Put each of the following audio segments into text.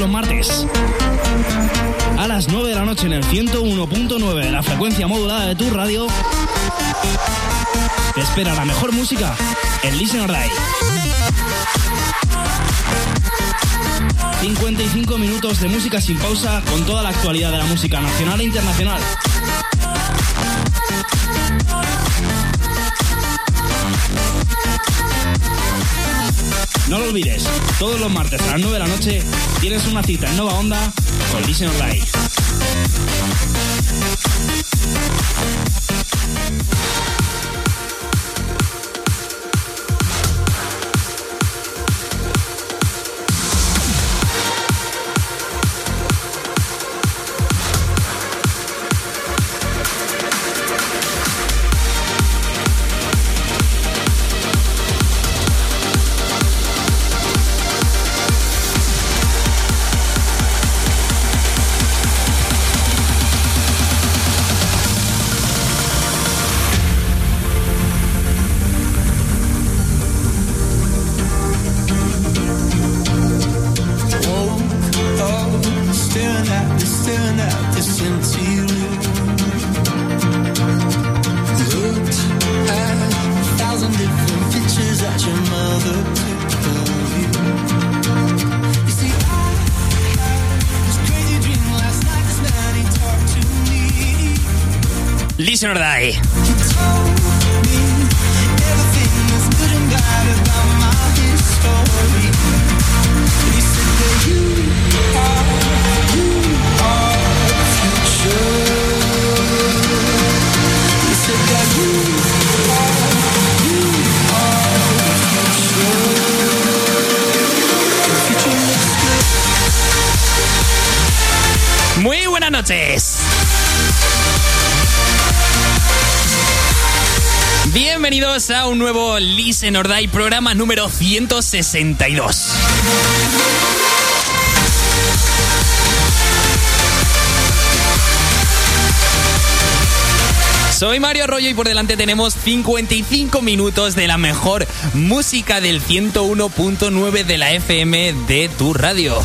los martes. A las 9 de la noche en el 101.9 de la frecuencia modulada de tu radio. Te espera la mejor música en Listen or Die. 55 minutos de música sin pausa con toda la actualidad de la música nacional e internacional. No lo olvides, todos los martes a las 9 de la noche tienes una cita en Nova Onda con Listen or future looks good. Muy buenas noches. Bienvenidos a un nuevo Listen or Die programa número 162. Soy Mario Arroyo y por delante tenemos 55 minutos de la mejor música del 101.9 de la FM de tu radio.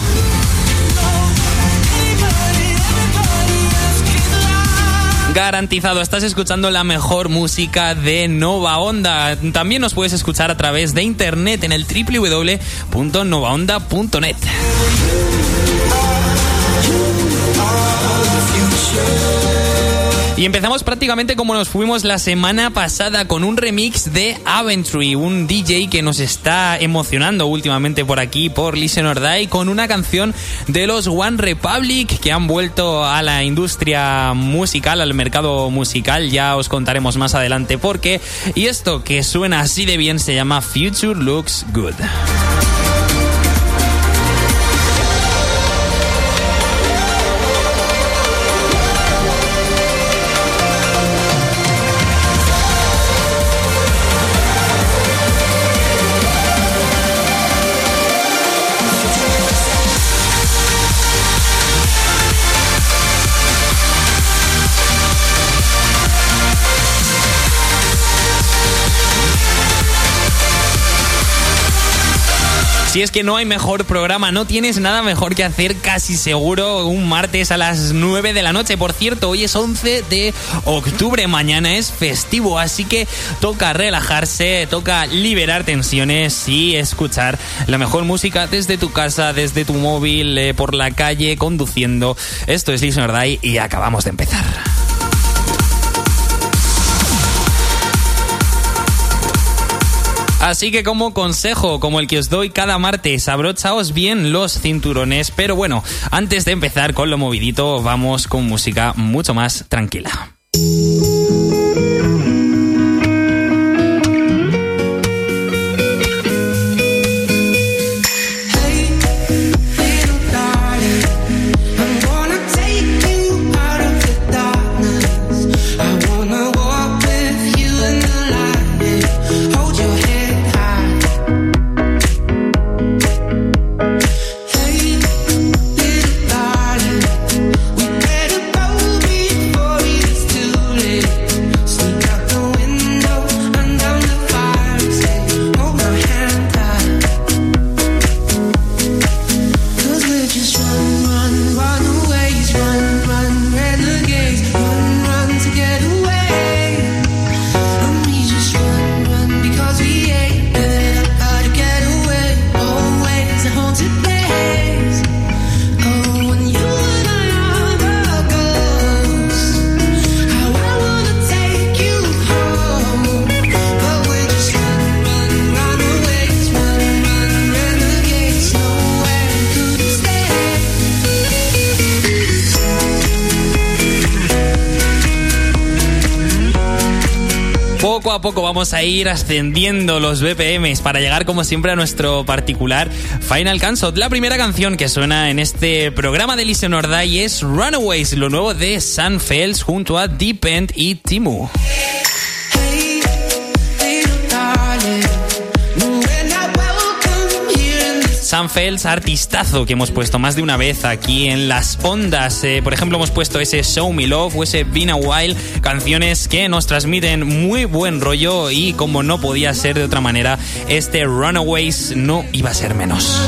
Garantizado, estás escuchando la mejor música de Nova Onda. También nos puedes escuchar a través de internet en el www.novaonda.net. Y empezamos prácticamente como nos fuimos la semana pasada con un remix de Aventry, un DJ que nos está emocionando últimamente por aquí, por Listen or Die, con una canción de los One Republic que han vuelto a la industria musical, al mercado musical. Ya os contaremos más adelante por qué. Y esto que suena así de bien se llama Future Looks Good. Es que no hay mejor programa, no tienes nada mejor que hacer casi seguro un martes a las 9 de la noche. Por cierto, hoy es 11 de octubre, mañana es festivo, así que toca relajarse, toca liberar tensiones y escuchar la mejor música desde tu casa, desde tu móvil, eh, por la calle, conduciendo. Esto es Listen or Die y acabamos de empezar. Así que como consejo, como el que os doy cada martes, abrochaos bien los cinturones. Pero bueno, antes de empezar con lo movidito, vamos con música mucho más tranquila. Poco vamos a ir ascendiendo los BPMs para llegar como siempre a nuestro particular Final Cancel. La primera canción que suena en este programa de Listen or Die es Runaways, lo nuevo de Sun Fels junto a Deep End y Timu. Here in this Sam Fels, artistazo que hemos puesto más de una vez aquí en las ondas. Eh, por ejemplo, hemos puesto ese Show Me Love o ese Been a While, canciones que nos transmiten muy buen rollo y como no podía ser de otra manera, este Runaways no iba a ser menos.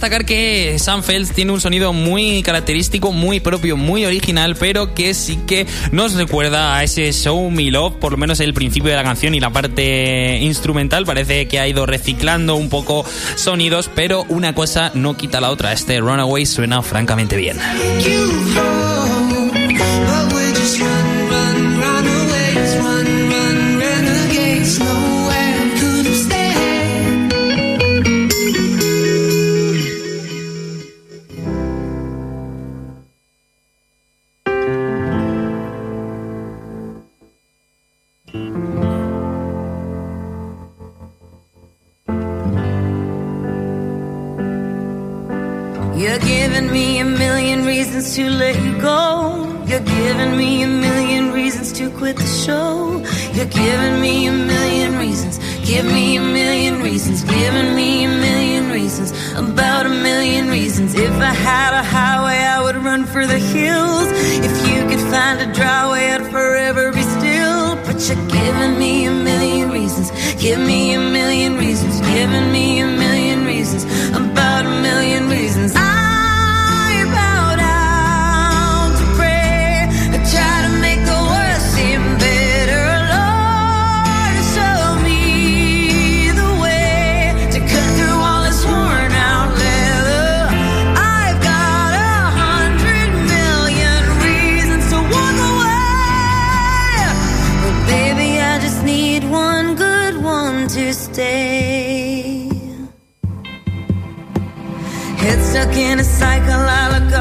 Destacar que Sam Fels tiene un sonido muy característico, muy propio, muy original, pero que sí que nos recuerda a ese Show Me Love, por lo menos el principio de la canción y la parte instrumental. Parece que ha ido reciclando un poco sonidos, pero una cosa no quita la otra. Este Runaway suena francamente bien.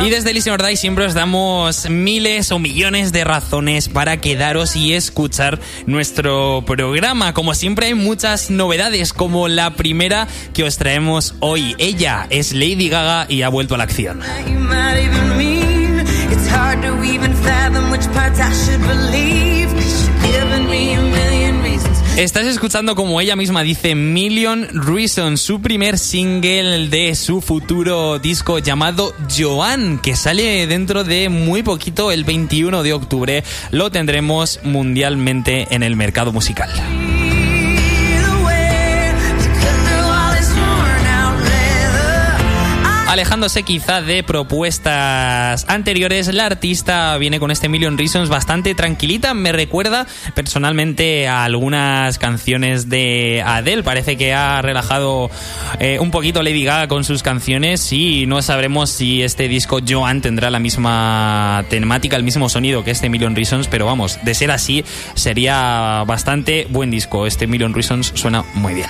Y desde Listen or Die siempre os damos miles o millones de razones para quedaros y escuchar nuestro programa. Como siempre hay muchas novedades, como la primera que os traemos hoy. Ella es Lady Gaga y ha vuelto a la acción. Estás escuchando como ella misma dice Million Reasons, su primer single de su futuro disco llamado Joan, que sale dentro de muy poquito, el 21 de octubre. Lo tendremos mundialmente en el mercado musical. Alejándose quizá de propuestas anteriores, la artista viene con este Million Reasons bastante tranquilita. Me recuerda personalmente a algunas canciones de Adele. Parece que ha relajado eh, un poquito Lady Gaga con sus canciones y no sabremos si este disco Joan tendrá la misma temática, el mismo sonido que este Million Reasons, pero vamos, de ser así sería bastante buen disco. Este Million Reasons suena muy bien.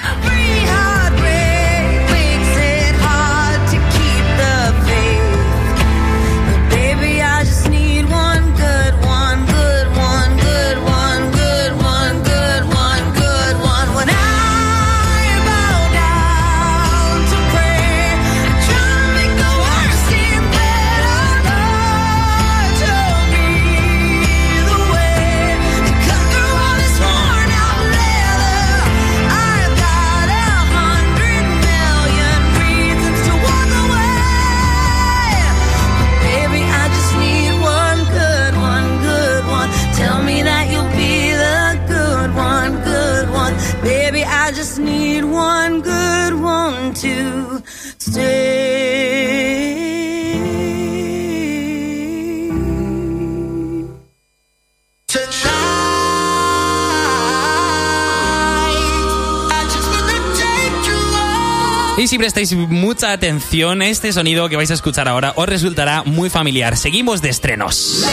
Prestáis mucha atención, este sonido que vais a escuchar ahora os resultará muy familiar. Seguimos de estrenos.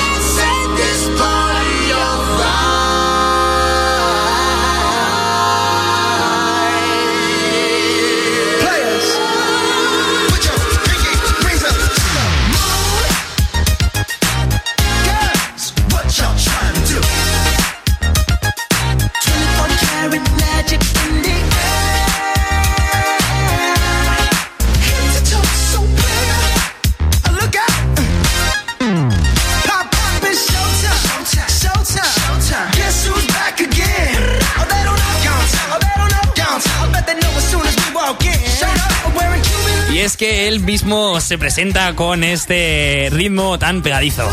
Que él mismo se presenta con este ritmo tan pegadizo.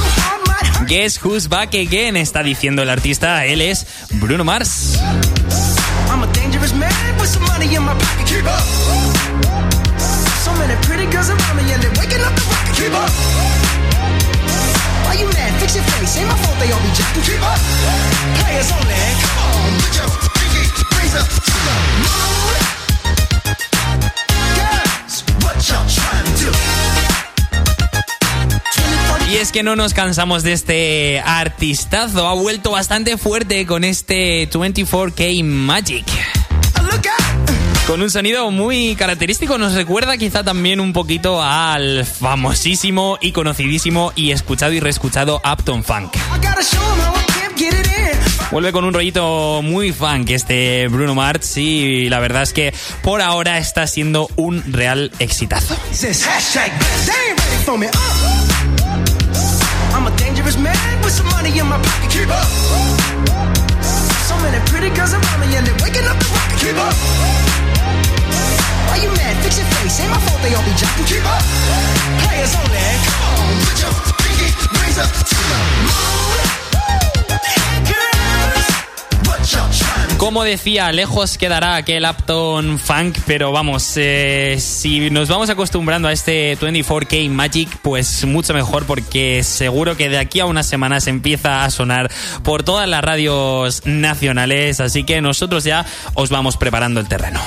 Guess who's back again, está diciendo el artista. Él es Bruno Mars. Y es que no nos cansamos de este artistazo. Ha vuelto bastante fuerte con este 24K Magic. Con un sonido muy característico, nos recuerda quizá también un poquito al famosísimo y conocidísimo y escuchado y reescuchado Upton Funk. Vuelve con un rollito muy funk este Bruno Mars y la verdad es que por ahora está siendo un real exitazo. Dangerous man with some money in my pocket. Keep up. So many pretty girls around me and they're waking up the rocket. Keep up. Why you mad? Fix your face. Ain't my fault they all be jacking. Keep up. Players only. Come on, put your pinky rings up to the moon. Girls, what y'all trying Como decía, lejos quedará aquel Upton Funk, pero vamos, eh, si nos vamos acostumbrando a este 24K Magic, pues mucho mejor porque seguro que de aquí a unas semanas empieza a sonar por todas las radios nacionales, así que nosotros ya os vamos preparando el terreno.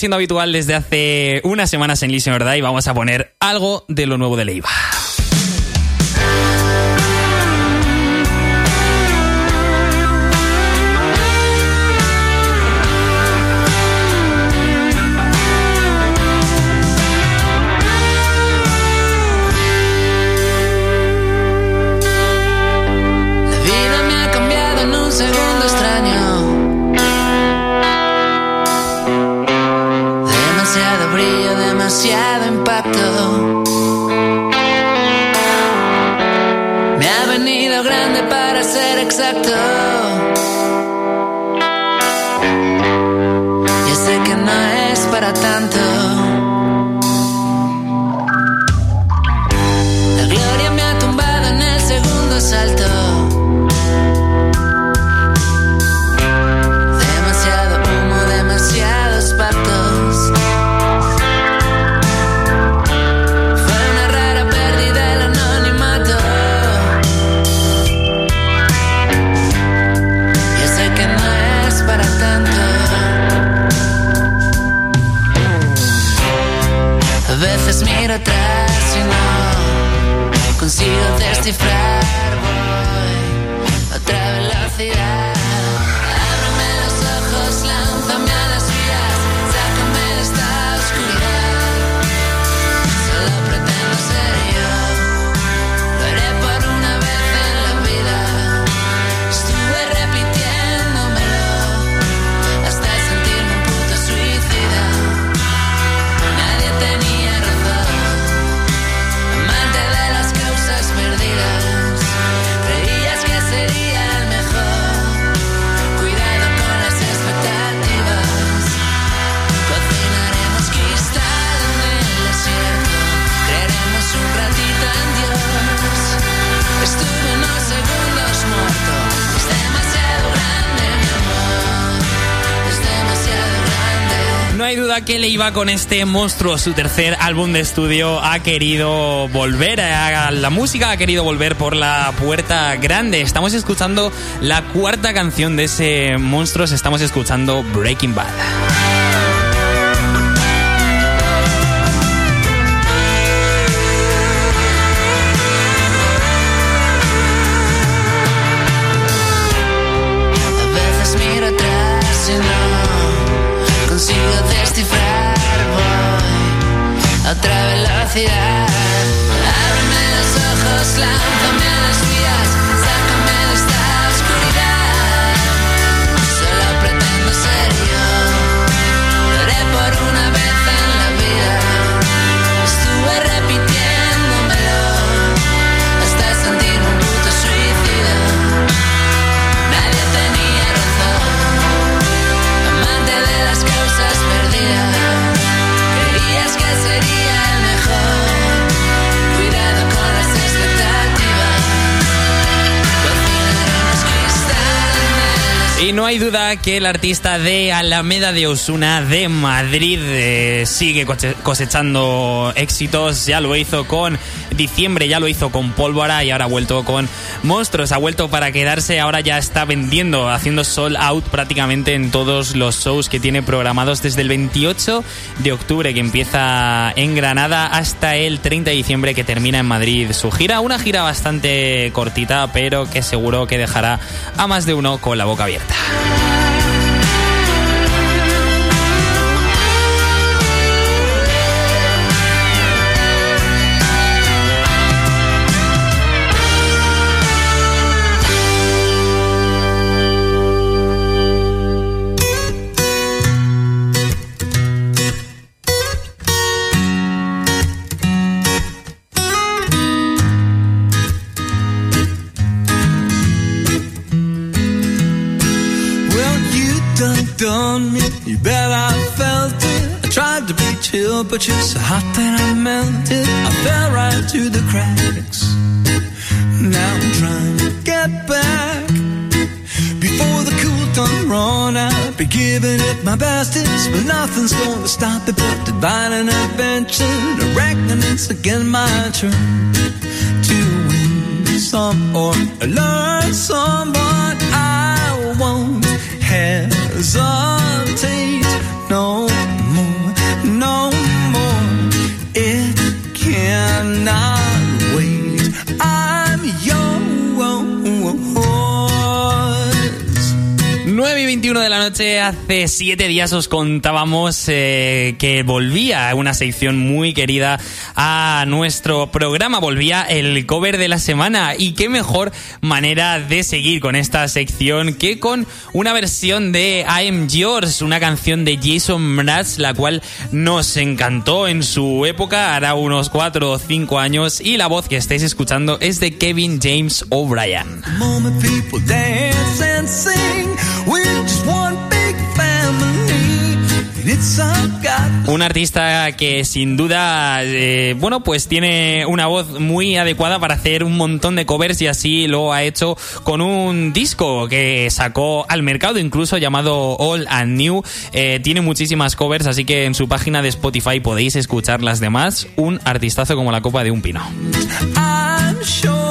Siendo habitual desde hace unas semanas en Listen or Die, vamos a poner algo de lo nuevo de Leiva. Me ha venido grande para ser exacto. Ya sé que no es para tanto. frei. Hay duda que le iba con este monstruo, su tercer álbum de estudio, ha querido volver a la música, ha querido volver por la puerta grande. Estamos escuchando la cuarta canción de ese monstruo, estamos escuchando Breaking Bad. Velocidad. Ábreme los ojos, hay duda que el artista de Alameda de Osuna de Madrid eh, sigue cosechando éxitos. Ya lo hizo con diciembre, ya lo hizo con Pólvora y ahora ha vuelto con Monstruos. Ha vuelto para quedarse, ahora ya está vendiendo, haciendo sold out prácticamente en todos los shows que tiene programados desde el 28 de octubre que empieza en Granada hasta el 30 de diciembre que termina en Madrid su gira. Una gira bastante cortita, pero que seguro que dejará a más de uno con la boca abierta. Thank you. Divine intervention. I reckon it's again my turn to win some or learn some, but I won't hesitate 21 de la noche, hace 7 días os contábamos eh, que volvía una sección muy querida a nuestro programa, volvía el cover de la semana. Y qué mejor manera de seguir con esta sección que con una versión de I Am Yours, una canción de Jason Mraz, la cual nos encantó en su época, hará unos 4 o 5 años y la voz que estáis escuchando es de Kevin James O'Brien. Un artista que sin duda, eh, bueno, pues tiene una voz muy adecuada para hacer un montón de covers y así lo ha hecho con un disco que sacó al mercado incluso llamado All and New. Eh, tiene muchísimas covers, así que en su página de Spotify podéis escuchar las demás. Un artistazo como la copa de un pino. I'm sure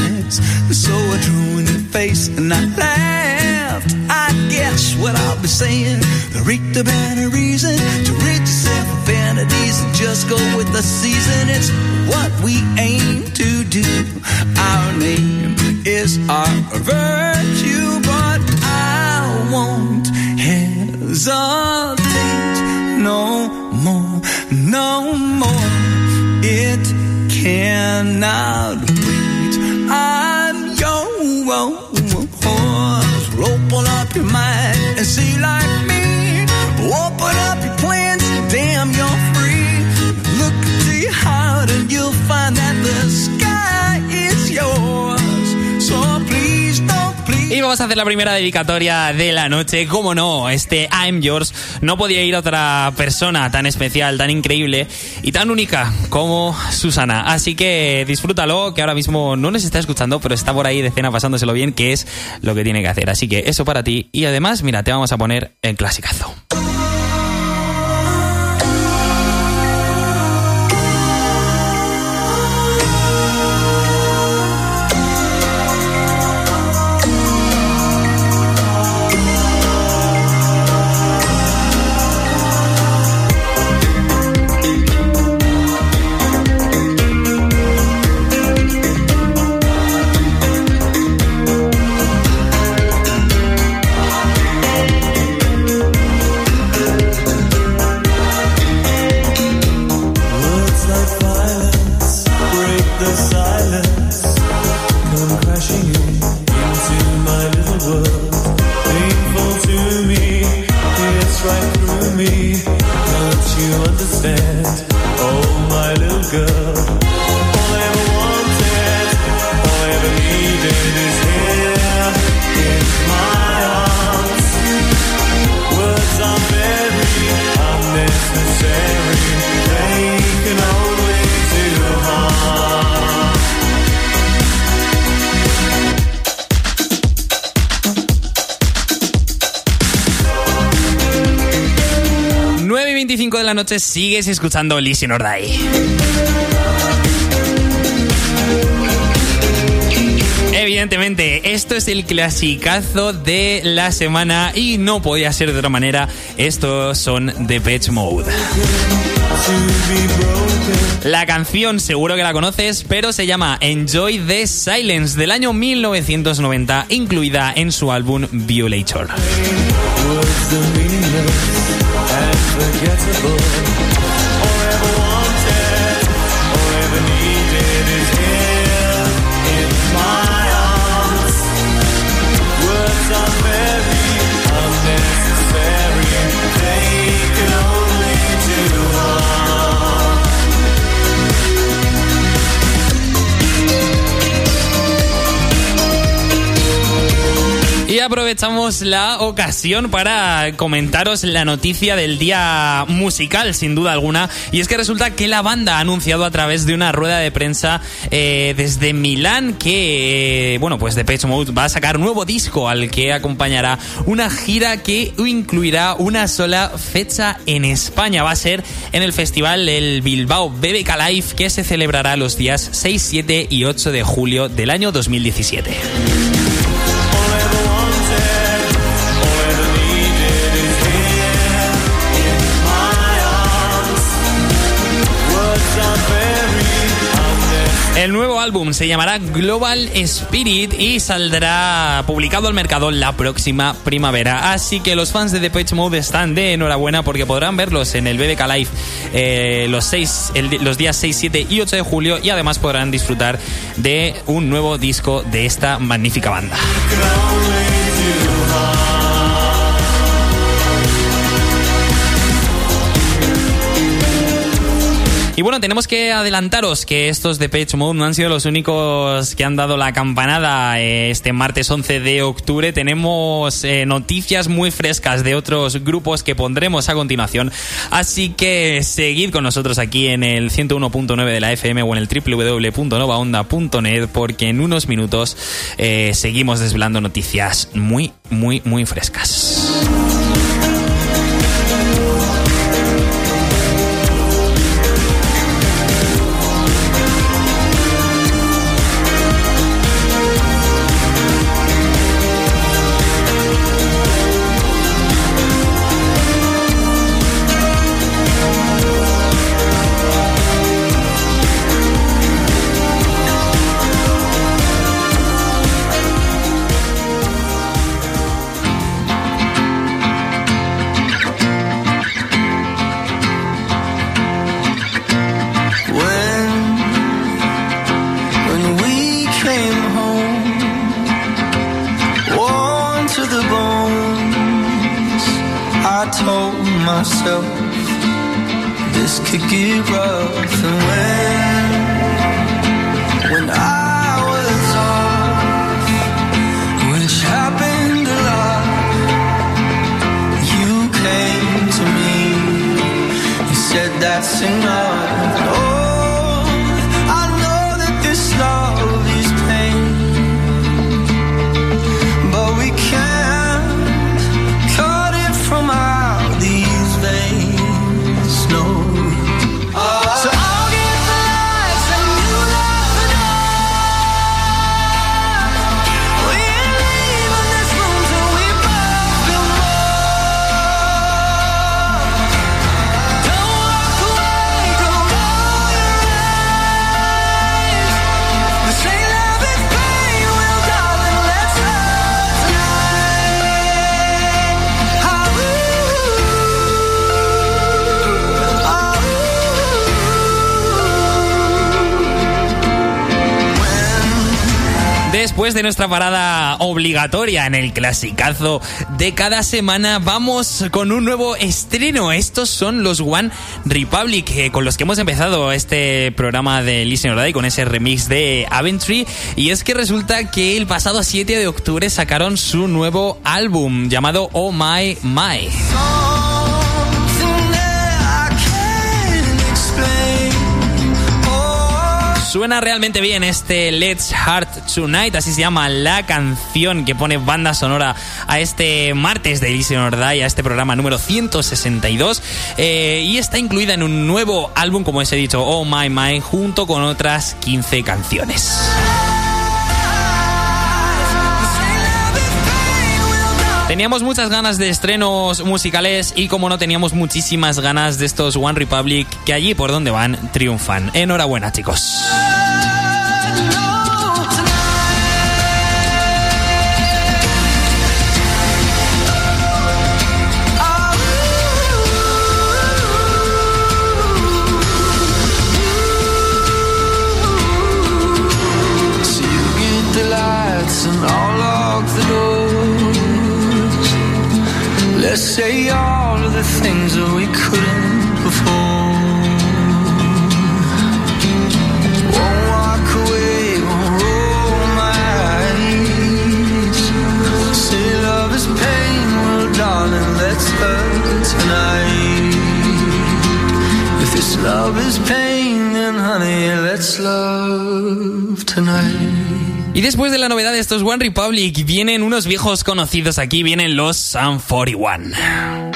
So I drew in your face and I laughed. I guess what I'll be saying. There ain't a better reason to rid yourself of vanities and just go with the season. It's what we aim to do. Our name is our virtue, but I won't hesitate no more, no more. It cannot your mind and see like me. Vamos a hacer la primera dedicatoria de la noche. Cómo no, este I'm Yours no podía ir otra persona tan especial, tan increíble y tan única como Susana. Así que disfrútalo, que ahora mismo no nos está escuchando, pero está por ahí de cena pasándoselo bien, que es lo que tiene que hacer. Así que eso para ti. Y además, mira, te vamos a poner el clasicazo. La noche sigues escuchando Listen or Die. Evidentemente, esto es el clasicazo de la semana y no podía ser de otra manera. Estos son The Pitch Mode. La canción seguro que la conoces, pero se llama Enjoy the Silence del año 1990, incluida en su álbum Violator. unforgettable aprovechamos la ocasión para comentaros la noticia del día musical, sin duda alguna. Y es que resulta que la banda ha anunciado a través de una rueda de prensa eh, desde Milán que, eh, bueno, pues Depeche Mode va a sacar nuevo disco al que acompañará una gira que incluirá una sola fecha en España. Va a ser en el festival el Bilbao BBK Live que se celebrará los días 6, 7 y 8 de julio del año 2017. Álbum se llamará Global Spirit y saldrá publicado al mercado la próxima primavera. Así que los fans de Depeche Mode están de enhorabuena porque podrán verlos en el BBK Live eh, los, los días 6, 7 y 8 de julio y además podrán disfrutar de un nuevo disco de esta magnífica banda. Y bueno, tenemos que adelantaros que estos de Page Mode no han sido los únicos que han dado la campanada eh, este martes 11 de octubre. Tenemos eh, noticias muy frescas de otros grupos que pondremos a continuación. Así que seguid con nosotros aquí en el 101.9 de la FM o en el www.novaonda.net porque en unos minutos eh, seguimos desvelando noticias muy, muy, muy frescas. Myself this could get rough. And when, when I was off, which happened a lot, you came to me and said that's enough. Después de nuestra parada obligatoria en el clasicazo de cada semana, vamos con un nuevo estreno. Estos son los One Republic, eh, con los que hemos empezado este programa de Listen or Die, con ese remix de Aventry. Y es que resulta que el pasado 7 de octubre sacaron su nuevo álbum llamado Oh My My. Suena realmente bien este Let's Heart Tonight, así se llama la canción que pone banda sonora a este martes de Listen or a este programa número 162. eh, y está incluida en un nuevo álbum, como os he dicho, Oh My My, junto con otras 15 canciones. Teníamos muchas ganas de estrenos musicales y como no teníamos muchísimas ganas de estos One Republic que allí por donde van triunfan. Enhorabuena chicos. Let's say all of the things that we couldn't before. Won't walk away, won't roll my eyes. Say love is pain, well darling, let's hurt tonight. If this love is pain, then honey, let's love tonight. Y después de la novedad de estos One Republic, vienen unos viejos conocidos aquí, vienen los Sun 41.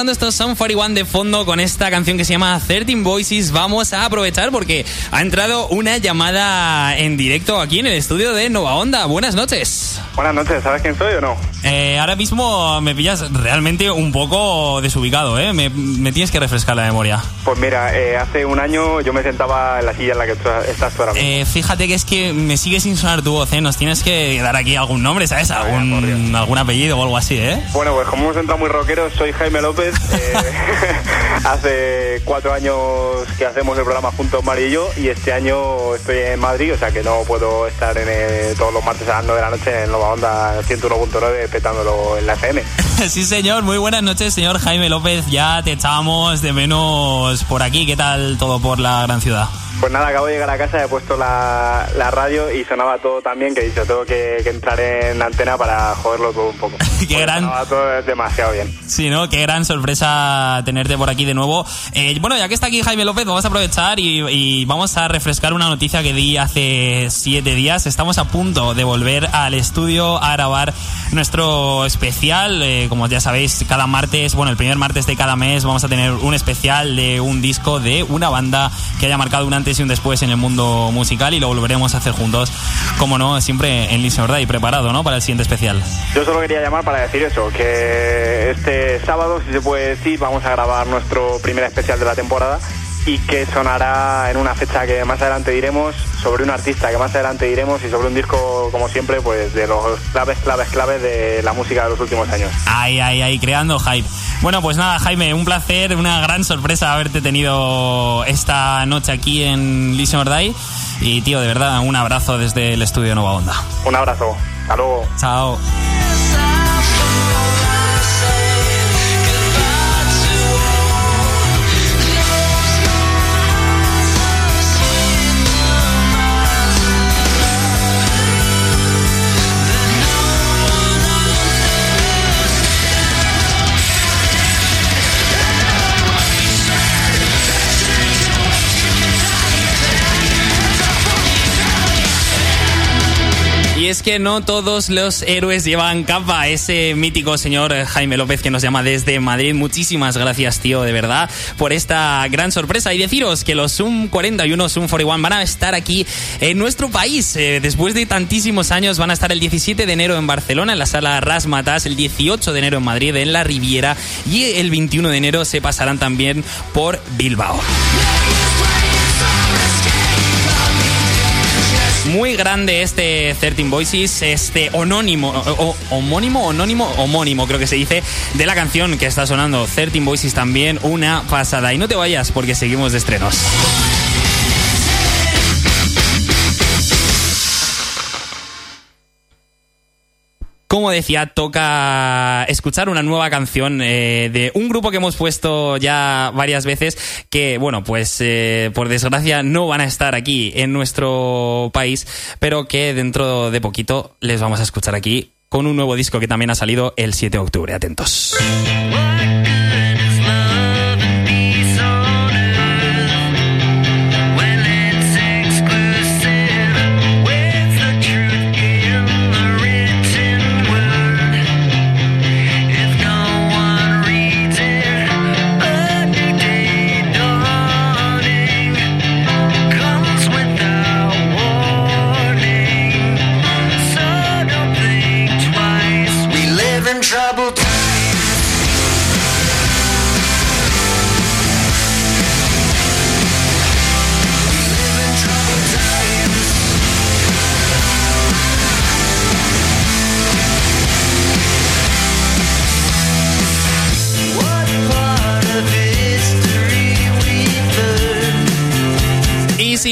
Aprovechando estos Sound 41 de fondo con esta canción que se llama 13 Voices, vamos a aprovechar porque ha entrado una llamada en directo aquí en el estudio de Nova Onda. Buenas noches. Buenas noches, ¿sabes quién soy o no? Eh, ahora mismo me pillas realmente un poco desubicado, ¿eh? Me, me tienes que refrescar la memoria. Pues mira, eh, hace un año yo me sentaba en la silla en la que tú estás tú ahora mismo. Eh, fíjate que es que me sigue sin sonar tu voz, ¿eh? Nos tienes que dar aquí algún nombre, ¿sabes? Algún, algún apellido o algo así, ¿eh? Bueno, pues como hemos entrado muy rockeros, soy Jaime Jaime Eh, hace cuatro años que hacemos el programa juntos Mari y yo y este año estoy en Madrid, o sea que no puedo estar en el- todos los martes a las 9 de la noche en Nova Onda 101.9 petándolo en la FM. Sí, señor. Muy buenas noches, señor Jaime López. Ya te echábamos de menos por aquí. ¿Qué tal todo por la gran ciudad? Pues nada, acabo de llegar a casa, he puesto la, la radio y sonaba todo tan bien que he dicho, tengo que, que entrar en la antena para joderlo todo un poco. Porque gran- Sonaba todo demasiado bien. Sí, ¿no? Qué gran sorpresa tenerte por aquí de nuevo. Eh, bueno, ya que está aquí Jaime López, vamos a aprovechar y, y vamos a refrescar una noticia que di hace siete días. Estamos a punto de volver al estudio a grabar nuestro especial. Eh, como ya sabéis, cada martes, bueno, el primer martes de cada mes vamos a tener un especial de un disco de una banda que haya marcado un antes y un después en el mundo musical y lo volveremos a hacer juntos, como no, siempre en Listen or Die, preparado, ¿no? Para el siguiente especial. Yo solo quería llamar para decir eso, que este sábado, si se puede decir, vamos a grabar nuestro primer especial de la temporada y que sonará en una fecha que más adelante diremos, sobre un artista que más adelante diremos y sobre un disco, como siempre, pues de los claves, claves, claves de la música de los últimos años. Ay, ay, ay, creando hype. Bueno, pues nada, Jaime, un placer, una gran sorpresa haberte tenido esta noche aquí en Listen or Die. Y tío, de verdad, un abrazo desde el estudio Nova Onda. Un abrazo, hasta luego. Chao. Que no todos los héroes llevan capa. Ese mítico señor eh, Jaime López que nos llama desde Madrid. Muchísimas gracias, tío, de verdad, por esta gran sorpresa. Y deciros que los Zoom 41, Zoom 41 van a estar aquí en nuestro país. Eh, después de tantísimos años van a estar el 17 de enero en Barcelona, en la sala Rasmatas, el 18 de enero en Madrid, en la Riviera, y el 21 de enero se pasarán también por Bilbao. Muy grande este 13 Voices, este onónimo, o- homónimo, onónimo, homónimo creo que se dice, de la canción que está sonando 13 Voices también, una pasada. Y no te vayas porque seguimos de estrenos. Como decía, toca escuchar una nueva canción eh, de un grupo que hemos puesto ya varias veces, que, bueno, pues eh, por desgracia no van a estar aquí en nuestro país, pero que dentro de poquito les vamos a escuchar aquí con un nuevo disco que también ha salido el 7 de octubre. Atentos.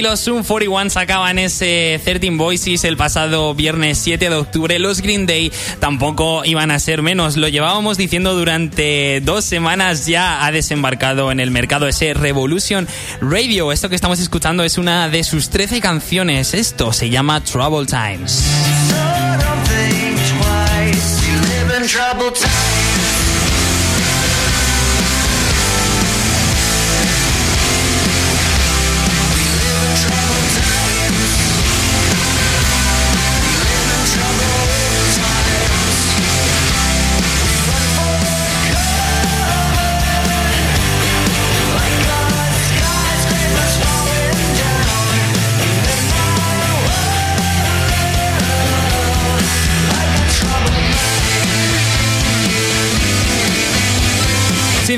Los Zoom 41 sacaban ese 13 Voices el pasado viernes 7 de octubre, los Green Day tampoco iban a ser menos. Lo llevábamos diciendo durante dos semanas, ya ha desembarcado en el mercado ese Revolution Radio. Esto que estamos escuchando es una de sus 13 canciones. Esto se llama Trouble Times.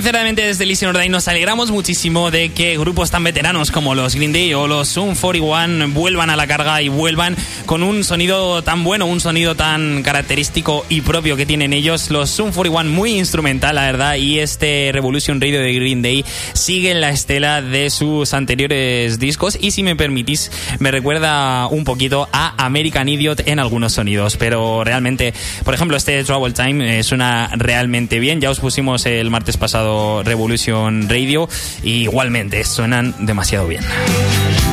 Sinceramente, desde Listen Day nos alegramos muchísimo de que grupos tan veteranos como los Green Day o los Zoom 41 vuelvan a la carga y vuelvan con un sonido tan bueno, un sonido tan característico y propio que tienen ellos. Los Zoom 41 muy instrumental, la verdad, y este Revolution Radio de Green Day sigue en la estela de sus anteriores discos y si me permitís, me recuerda un poquito a American Idiot en algunos sonidos, pero realmente, por ejemplo, este Trouble Time eh, suena realmente bien. Ya os pusimos el martes pasado Revolution Radio y igualmente suenan demasiado bien.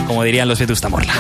Como dirían los Vetusta Morla.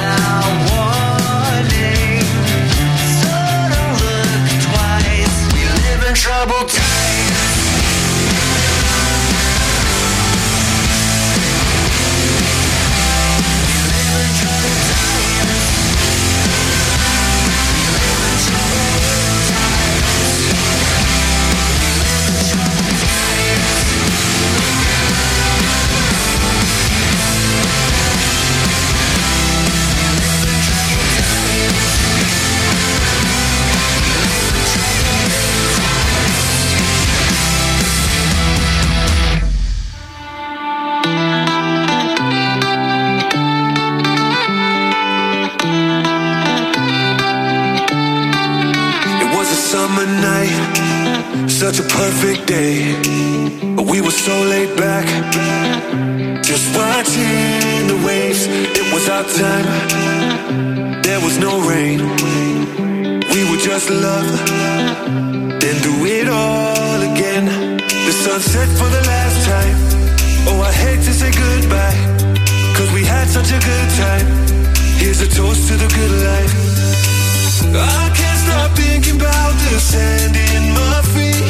The sand in my feet.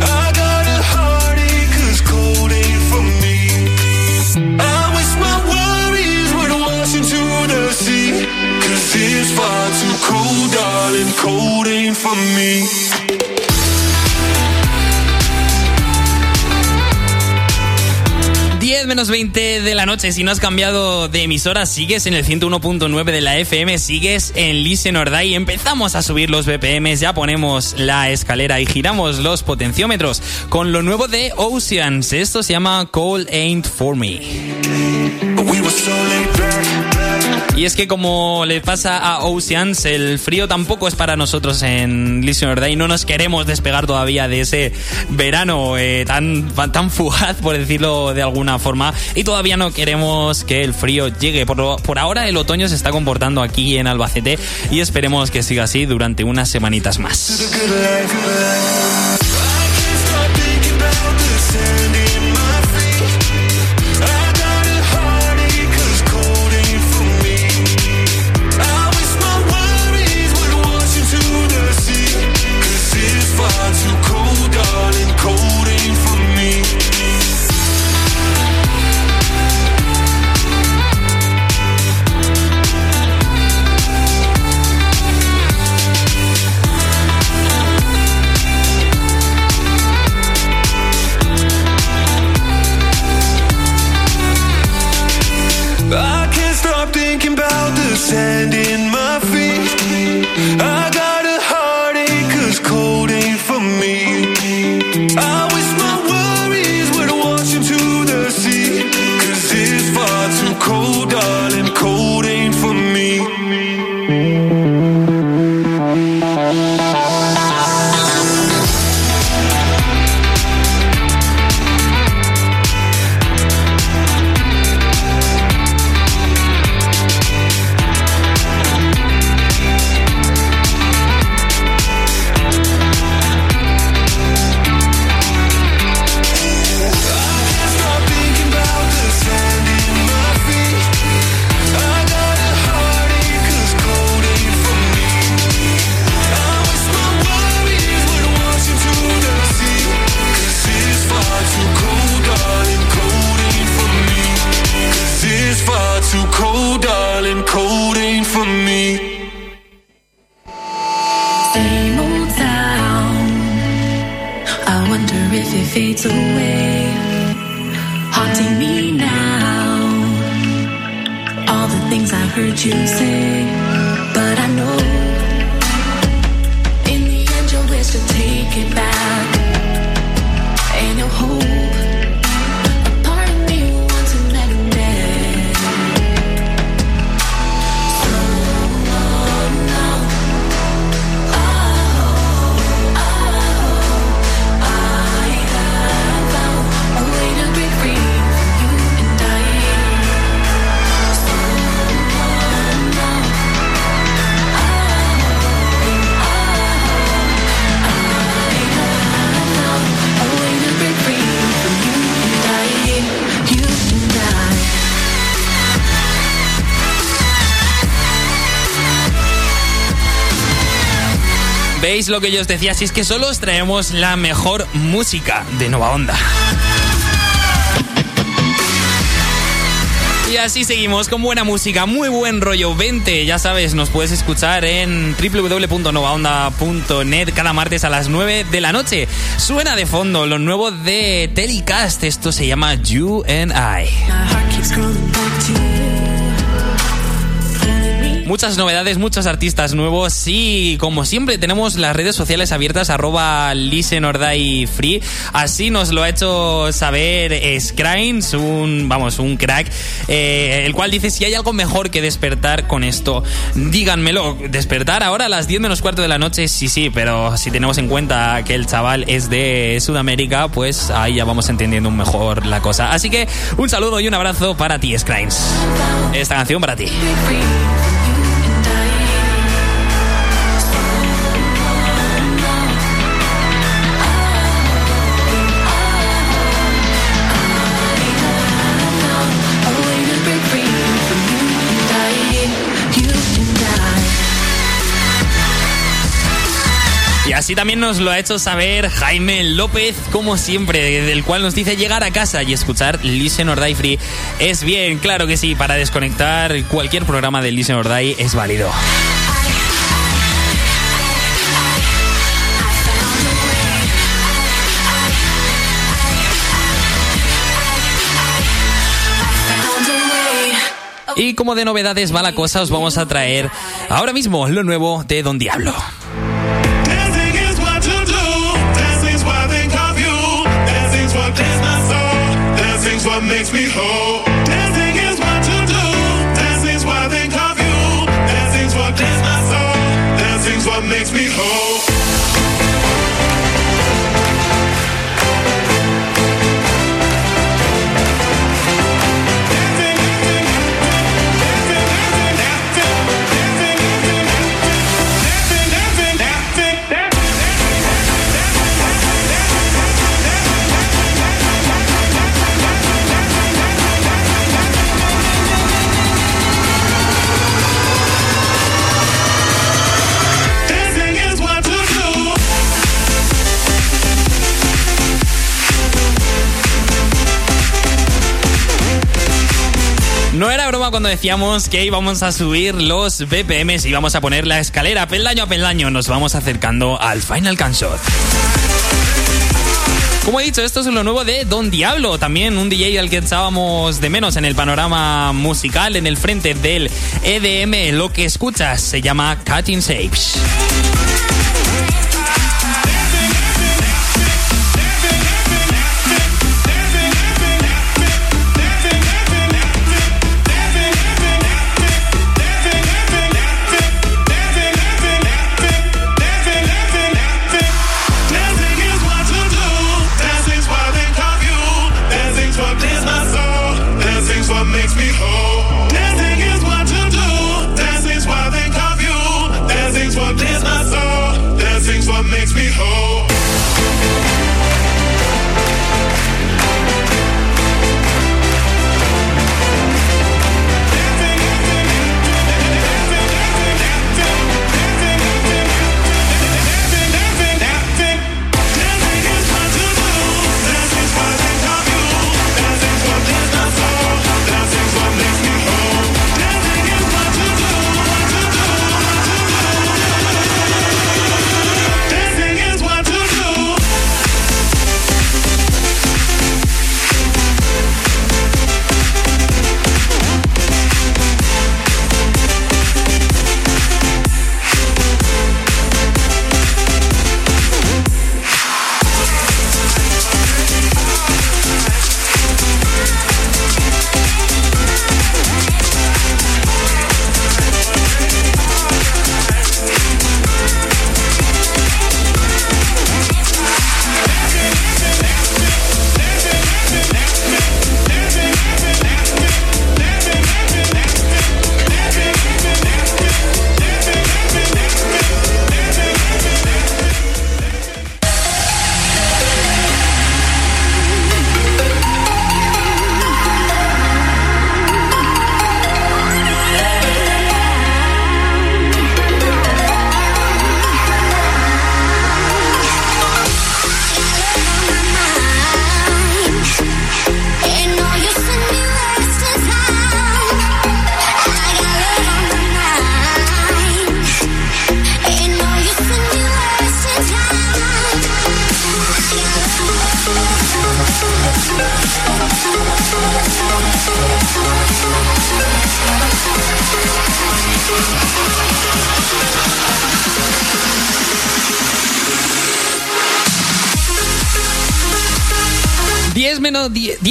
I got a heartache 'cause cold ain't for me. I wish my worries would wash into the sea. 'Cause it's far too cold, darling. Cold ain't for me. Menos 20 de la noche. Si no has cambiado de emisora, sigues en el 101.9 de la FM, sigues en Listen or Die. Empezamos a subir los BPMs, ya ponemos la escalera y giramos los potenciómetros con lo nuevo de Oceans. Esto se llama Cold Ain't For Me. Y es que como le pasa a Oceans, el frío tampoco es para nosotros en Listen or Die. No nos queremos despegar todavía de ese verano eh, tan, tan fugaz, por decirlo de alguna forma. Y todavía no queremos que el frío llegue. Por, por ahora el otoño se está comportando aquí en Albacete y esperemos que siga así durante unas semanitas más. Sand in sabíais lo que yo os decía, si es que solo os traemos la mejor música de Nova Onda. Y así seguimos con buena música, muy buen rollo. 20, ya sabes, nos puedes escuchar en www.novaonda.net cada martes a las 9 de la noche. Suena de fondo lo nuevo de Telecast. Esto se llama You and I. Muchas novedades, muchos artistas nuevos y como siempre tenemos las redes sociales abiertas arroba free. Así nos lo ha hecho saber Scrines, un, vamos, un crack, eh, el cual dice si hay algo mejor que despertar con esto. Díganmelo, despertar ahora a las 10 menos cuarto de la noche, sí, sí, pero si tenemos en cuenta que el chaval es de Sudamérica, pues ahí ya vamos entendiendo mejor la cosa. Así que un saludo y un abrazo para ti, Scrines. Esta canción para ti. Y así también nos lo ha hecho saber Jaime López, como siempre, del cual nos dice llegar a casa y escuchar Listen or Die Free. Es bien, claro que sí, para desconectar cualquier programa de Listen or Die es válido. Y como de novedades va la cosa, os vamos a traer ahora mismo lo nuevo de Don Diablo. Makes me whole. Broma cuando decíamos que íbamos a subir los BPMs y íbamos a poner la escalera peldaño a peldaño. Nos vamos acercando al Final Gunshot. Como he dicho, esto es lo nuevo de Don Diablo, también un DJ al que echábamos de menos en el panorama musical, en el frente del EDM. Lo que escuchas se llama Cutting Shapes.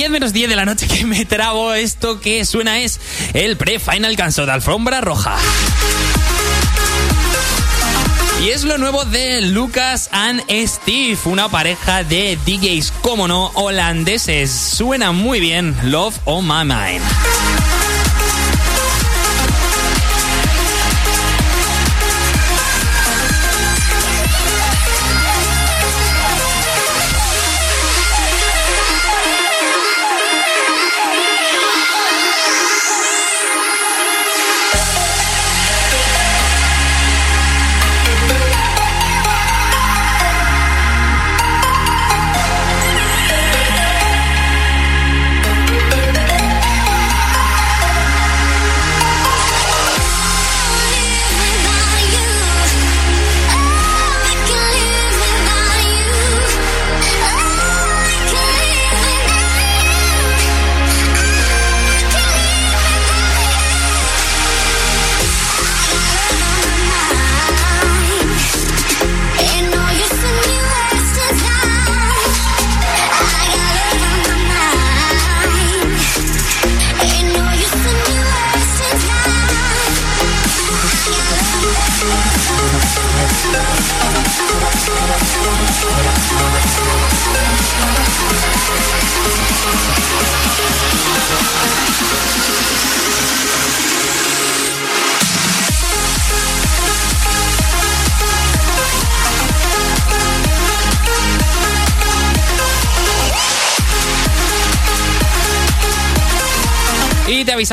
10, 10 menos 10 de la noche que me trabo. Esto que suena es el pre-final canso de alfombra roja. Y es lo nuevo de Lucas and Steve, una pareja de DJs, como no, holandeses. Suena muy bien, Love on My Mind.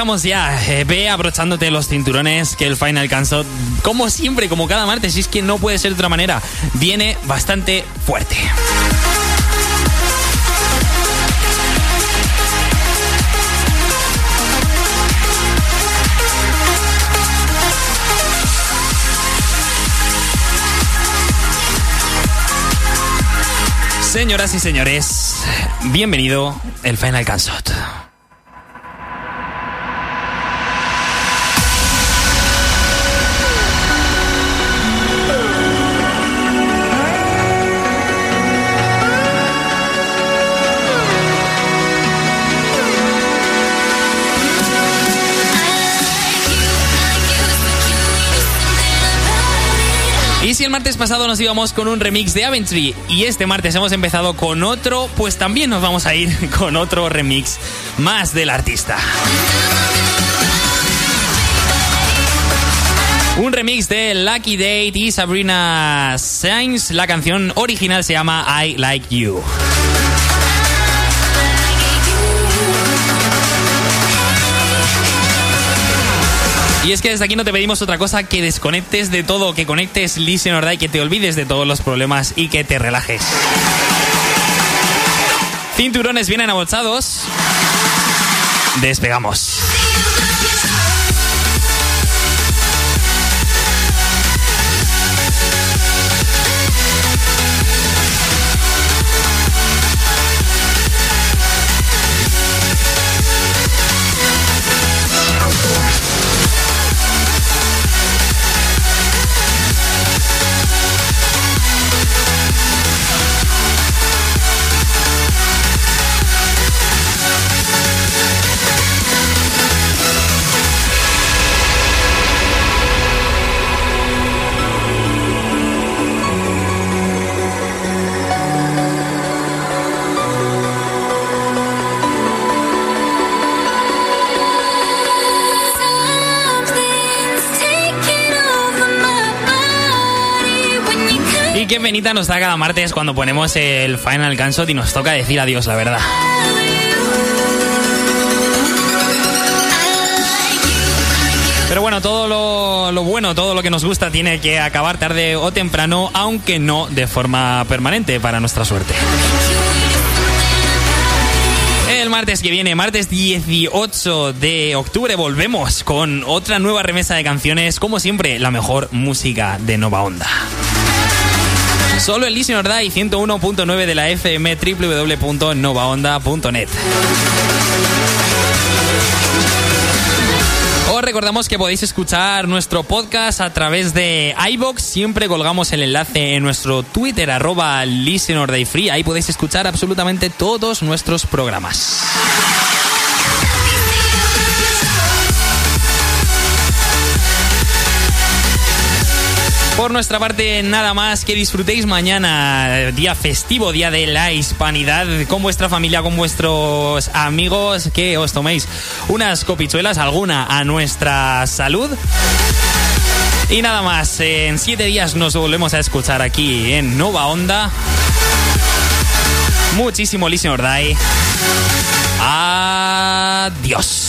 Avisamos ya, eh, ve abrochándote los cinturones que el Final Cansot, como siempre, como cada martes, y es que no puede ser de otra manera, viene bastante fuerte. Señoras y señores, bienvenido el Final Cansot. Martes pasado nos íbamos con un remix de Aventree y este martes hemos empezado con otro, pues también nos vamos a ir con otro remix más del artista. Un remix de Lucky Date y Sabrina Sainz. La canción original se llama I Like You. Y es que desde aquí no te pedimos otra cosa que desconectes de todo, que conectes Listen or Die, que te olvides de todos los problemas y que te relajes. Cinturones vienen abolsados. Despegamos. Qué penita nos da cada martes cuando ponemos el Final Cansot y nos toca decir adiós, la verdad. Pero bueno, todo lo bueno, todo lo que nos gusta tiene que acabar tarde o temprano, aunque no de forma permanente para nuestra suerte. El martes que viene, martes 18 de octubre, volvemos con otra nueva remesa de canciones, como siempre, la mejor música de Nova Onda. Solo en Listen or Die 101.9 de la FM www.novaonda.net. Os recordamos que podéis escuchar nuestro podcast a través de iBox. Siempre colgamos el enlace en nuestro Twitter, arroba Free. Ahí podéis escuchar absolutamente todos nuestros programas. Por nuestra parte, nada más que disfrutéis mañana, día festivo, día de la hispanidad, con vuestra familia, con vuestros amigos, que os toméis unas copichuelas, alguna a nuestra salud. Y nada más, en siete días nos volvemos a escuchar aquí en Nova Onda. Muchísimo Listen or Die. Adiós.